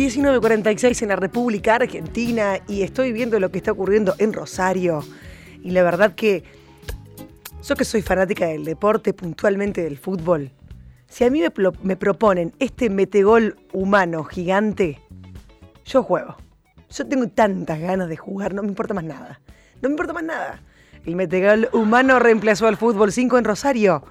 19.46 en la República Argentina y estoy viendo lo que está ocurriendo en Rosario. Y la verdad que yo que soy fanática del deporte, puntualmente del fútbol, si a mí me, me proponen este metegol humano gigante, yo juego. Yo tengo tantas ganas de jugar, no me importa más nada. No me importa más nada. El metegol humano reemplazó al fútbol 5 en Rosario.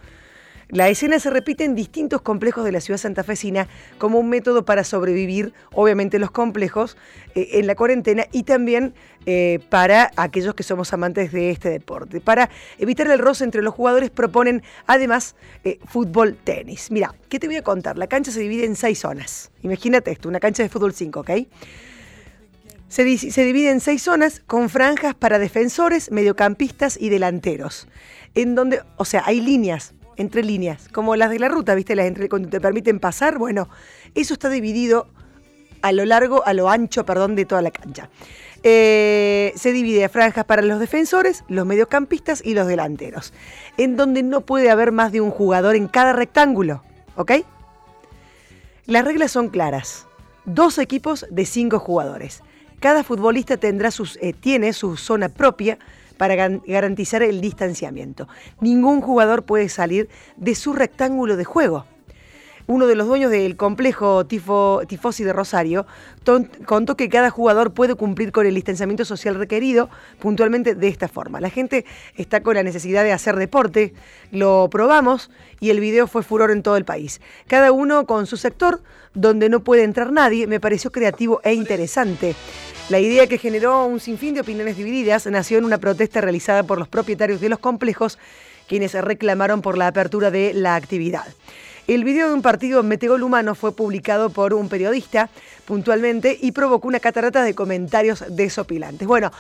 La escena se repite en distintos complejos de la ciudad santafesina como un método para sobrevivir, obviamente, los complejos eh, en la cuarentena y también eh, para aquellos que somos amantes de este deporte. Para evitar el roce entre los jugadores proponen además eh, fútbol tenis. Mira, ¿qué te voy a contar? La cancha se divide en seis zonas. Imagínate esto, una cancha de fútbol 5, ¿ok? Se, se divide en seis zonas con franjas para defensores, mediocampistas y delanteros. En donde, o sea, hay líneas, entre líneas, como las de la ruta, ¿viste? Las entre, cuando te permiten pasar. Bueno, eso está dividido a lo largo, a lo ancho, perdón, de toda la cancha. Eh, se divide a franjas para los defensores, los mediocampistas y los delanteros, en donde no puede haber más de un jugador en cada rectángulo, ¿ok? Las reglas son claras. Dos equipos de cinco jugadores. Cada futbolista tendrá sus, eh, tiene su zona propia para garantizar el distanciamiento. Ningún jugador puede salir de su rectángulo de juego. Uno de los dueños del complejo tifo, Tifosi de Rosario contó que cada jugador puede cumplir con el distanciamiento social requerido puntualmente de esta forma. La gente está con la necesidad de hacer deporte, lo probamos y el video fue furor en todo el país. Cada uno con su sector, donde no puede entrar nadie, me pareció creativo e interesante. La idea que generó un sinfín de opiniones divididas nació en una protesta realizada por los propietarios de los complejos, quienes reclamaron por la apertura de la actividad. El video de un partido metegol humano fue publicado por un periodista puntualmente y provocó una catarata de comentarios desopilantes. Bueno,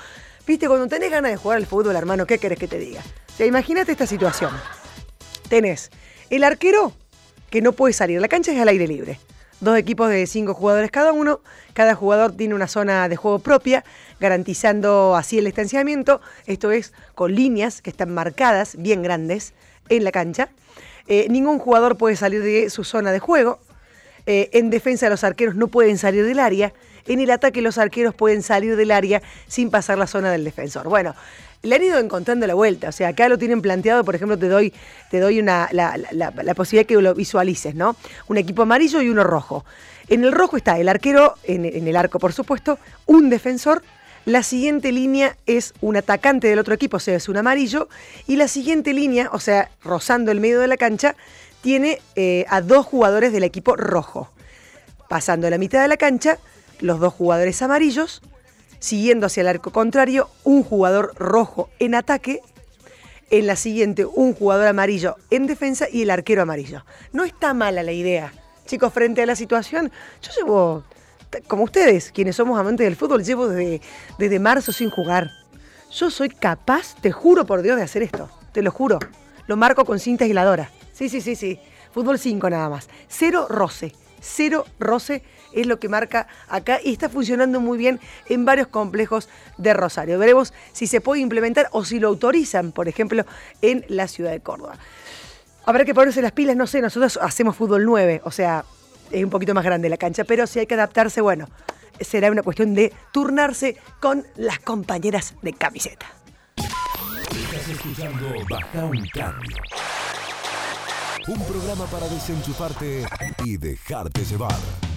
viste, cuando tenés ganas de jugar al fútbol, hermano, ¿qué querés que te diga? Imagínate esta situación. Tenés el arquero que no puede salir, la cancha es al aire libre. Dos equipos de cinco jugadores cada uno, cada jugador tiene una zona de juego propia, garantizando así el distanciamiento, esto es con líneas que están marcadas, bien grandes, en la cancha. Eh, ningún jugador puede salir de su zona de juego. Eh, en defensa los arqueros no pueden salir del área. En el ataque los arqueros pueden salir del área sin pasar la zona del defensor. Bueno, le han ido encontrando la vuelta. O sea, acá lo tienen planteado, por ejemplo, te doy, te doy una, la, posibilidad que lo visualices, ¿no? Un equipo amarillo y uno rojo. En el rojo está el arquero, en, el arco, por supuesto, un defensor. La siguiente línea es un atacante del otro equipo, o sea, es un amarillo. Y la siguiente línea, o sea, rozando el medio de la cancha, tiene eh, a dos jugadores del equipo rojo. Pasando la mitad de la cancha, los dos jugadores amarillos, siguiendo hacia el arco contrario, un jugador rojo en ataque, en la siguiente un jugador amarillo en defensa y el arquero amarillo. No está mala la idea. Chicos, frente a la situación, yo llevo, como ustedes, quienes somos amantes del fútbol, llevo desde, desde marzo sin jugar. Yo soy capaz, te juro por Dios, de hacer esto. Te lo juro. Lo marco con cinta aisladora. Sí, sí, sí, sí. Fútbol 5 nada más. Cero roce. Cero roce es lo que marca acá y está funcionando muy bien en varios complejos de Rosario. Veremos si se puede implementar o si lo autorizan, por ejemplo, en la ciudad de Córdoba. Habrá que ponerse las pilas, no sé, nosotros hacemos fútbol 9, o sea, es un poquito más grande la cancha, pero si hay que adaptarse, bueno, será una cuestión de turnarse con las compañeras de camiseta. Estás escuchando un Cambio. Un programa para desenchufarte y dejarte llevar.